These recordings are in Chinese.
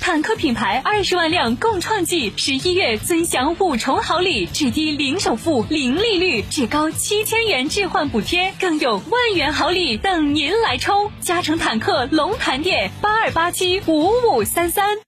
坦克品牌二十万辆共创季，十一月尊享五重好礼：至低零首付、零利率，至高七千元置换补贴，更有万元好礼等您来抽！嘉诚坦克龙潭店八二八七五五三三。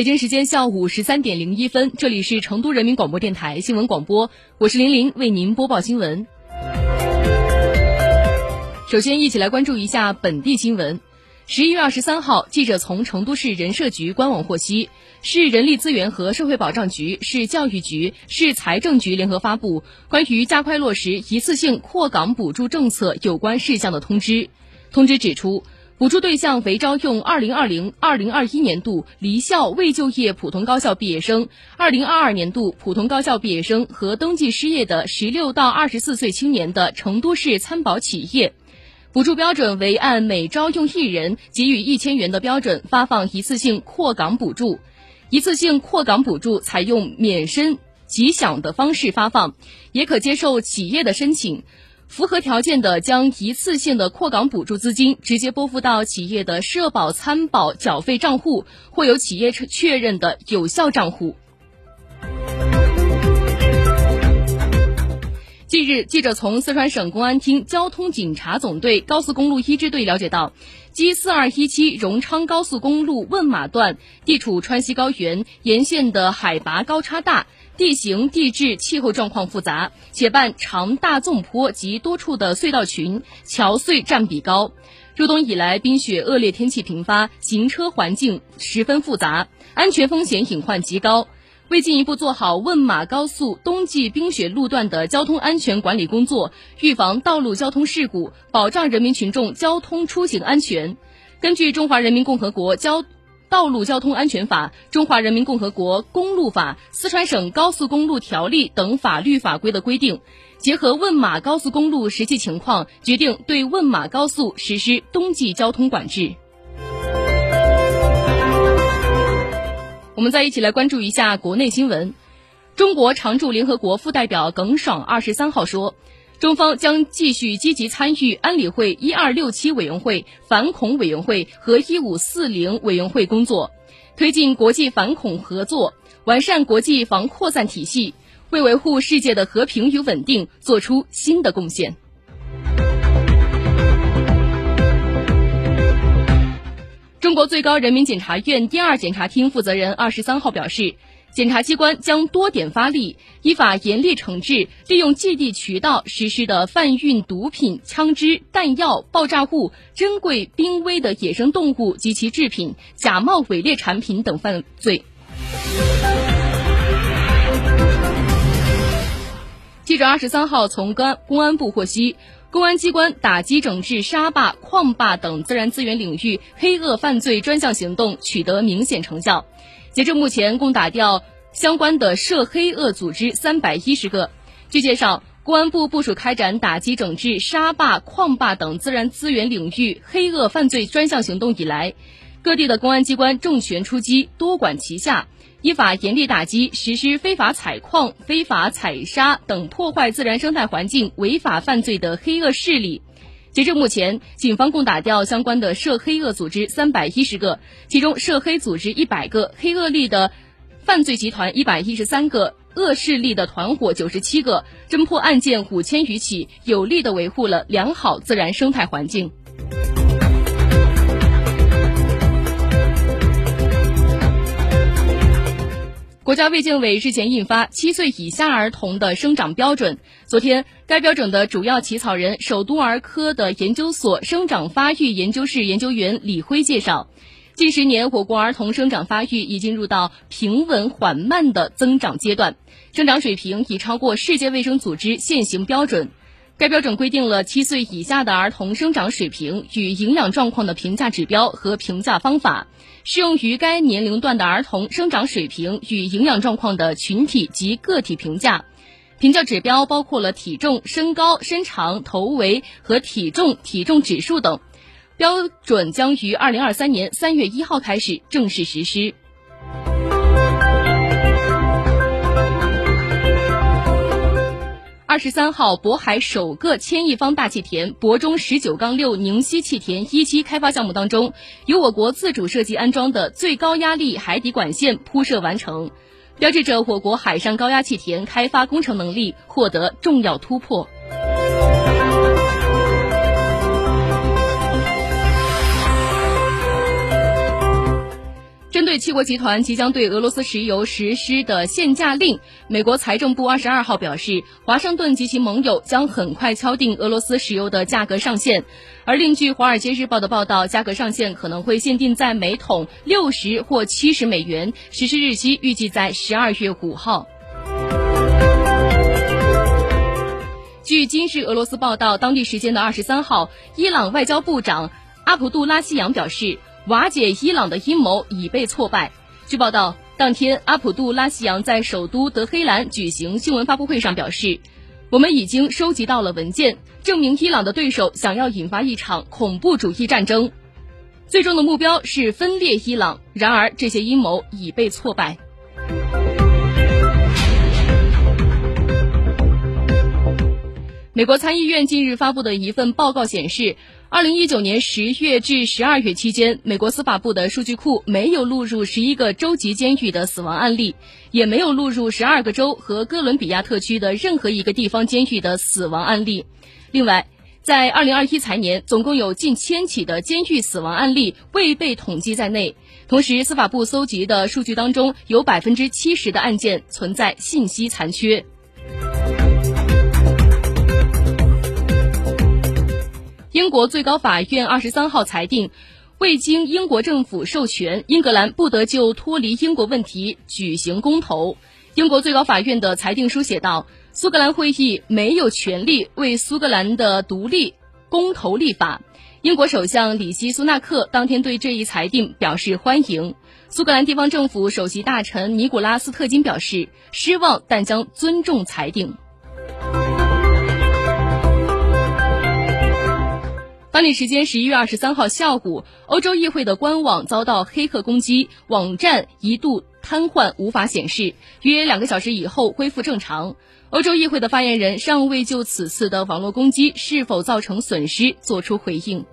北京时间下午十三点零一分，这里是成都人民广播电台新闻广播，我是玲玲，为您播报新闻。首先，一起来关注一下本地新闻。十一月二十三号，记者从成都市人社局官网获悉，市人力资源和社会保障局、市教育局、市财政局联合发布关于加快落实一次性扩岗补助政策有关事项的通知。通知指出。补助对象为招用二零二零二零二一年度离校未就业普通高校毕业生、二零二二年度普通高校毕业生和登记失业的十六到二十四岁青年的成都市参保企业，补助标准为按每招用一人给予一千元的标准发放一次性扩岗补助。一次性扩岗补助采用免申即享的方式发放，也可接受企业的申请。符合条件的，将一次性的扩岗补助资金直接拨付到企业的社保参保缴费账户，或由企业确认的有效账户。近日，记者从四川省公安厅交通警察总队高速公路一支队了解到，G 四二一七荣昌高速公路问马段地处川西高原，沿线的海拔高差大。地形、地质、气候状况复杂，且伴长大纵坡及多处的隧道群，桥隧占比高。入冬以来，冰雪恶劣天气频发，行车环境十分复杂，安全风险隐患极高。为进一步做好问马高速冬季冰雪路段的交通安全管理工作，预防道路交通事故，保障人民群众交通出行安全，根据《中华人民共和国交》。道路交通安全法、中华人民共和国公路法、四川省高速公路条例等法律法规的规定，结合问马高速公路实际情况，决定对问马高速实施冬季交通管制。我们再一起来关注一下国内新闻。中国常驻联合国副代表耿爽二十三号说。中方将继续积极参与安理会一二六七委员会、反恐委员会和一五四零委员会工作，推进国际反恐合作，完善国际防扩散体系，为维护世界的和平与稳定做出新的贡献。中国最高人民检察院第二检察厅负责人二十三号表示。检察机关将多点发力，依法严厉惩治利用寄递渠道实施的贩运毒品、枪支、弹药、爆炸物、珍贵濒危的野生动物及其制品、假冒伪劣产品等犯罪。记者二十三号从公安公安部获悉，公安机关打击整治沙坝、矿坝等自然资源领域黑恶犯罪专项行动取得明显成效。截至目前，共打掉相关的涉黑恶组织三百一十个。据介绍，公安部部署开展打击整治沙坝、矿坝等自然资源领域黑恶犯罪专项行动以来，各地的公安机关重拳出击，多管齐下，依法严厉打击实施非法采矿、非法采砂等破坏自然生态环境违法犯罪的黑恶势力。截至目前，警方共打掉相关的涉黑恶组织三百一十个，其中涉黑组织一百个，黑恶力的犯罪集团一百一十三个，恶势力的团伙九十七个，侦破案件五千余起，有力的维护了良好自然生态环境。国家卫健委日前印发《七岁以下儿童的生长标准》。昨天，该标准的主要起草人、首都儿科的研究所生长发育研究室研究员李辉介绍，近十年我国儿童生长发育已进入到平稳缓慢的增长阶段，生长水平已超过世界卫生组织现行标准。该标准规定了七岁以下的儿童生长水平与营养状况的评价指标和评价方法，适用于该年龄段的儿童生长水平与营养状况的群体及个体评价。评价指标包括了体重、身高、身长、头围和体重、体重指数等。标准将于二零二三年三月一号开始正式实施。二十三号，渤海首个千亿方大气田渤中十九杠六宁西气田一期开发项目当中，由我国自主设计安装的最高压力海底管线铺设完成，标志着我国海上高压气田开发工程能力获得重要突破。针对七国集团即将对俄罗斯石油实施的限价令，美国财政部二十二号表示，华盛顿及其盟友将很快敲定俄罗斯石油的价格上限。而另据《华尔街日报》的报道，价格上限可能会限定在每桶六十或七十美元，实施日期预计在十二月五号。据今日俄罗斯报道，当地时间的二十三号，伊朗外交部长阿卜杜拉希扬表示。瓦解伊朗的阴谋已被挫败。据报道，当天阿卜杜拉希扬在首都德黑兰举行新闻发布会上表示：“我们已经收集到了文件，证明伊朗的对手想要引发一场恐怖主义战争，最终的目标是分裂伊朗。然而，这些阴谋已被挫败。”美国参议院近日发布的一份报告显示。二零一九年十月至十二月期间，美国司法部的数据库没有录入十一个州级监狱的死亡案例，也没有录入十二个州和哥伦比亚特区的任何一个地方监狱的死亡案例。另外，在二零二一财年，总共有近千起的监狱死亡案例未被统计在内。同时，司法部搜集的数据当中，有百分之七十的案件存在信息残缺。英国最高法院二十三号裁定，未经英国政府授权，英格兰不得就脱离英国问题举行公投。英国最高法院的裁定书写道：“苏格兰会议没有权利为苏格兰的独立公投立法。”英国首相里希·苏纳克当天对这一裁定表示欢迎。苏格兰地方政府首席大臣尼古拉斯·特金表示失望，但将尊重裁定。当地时间十一月二十三号下午，欧洲议会的官网遭到黑客攻击，网站一度瘫痪，无法显示。约两个小时以后恢复正常。欧洲议会的发言人尚未就此次的网络攻击是否造成损失作出回应。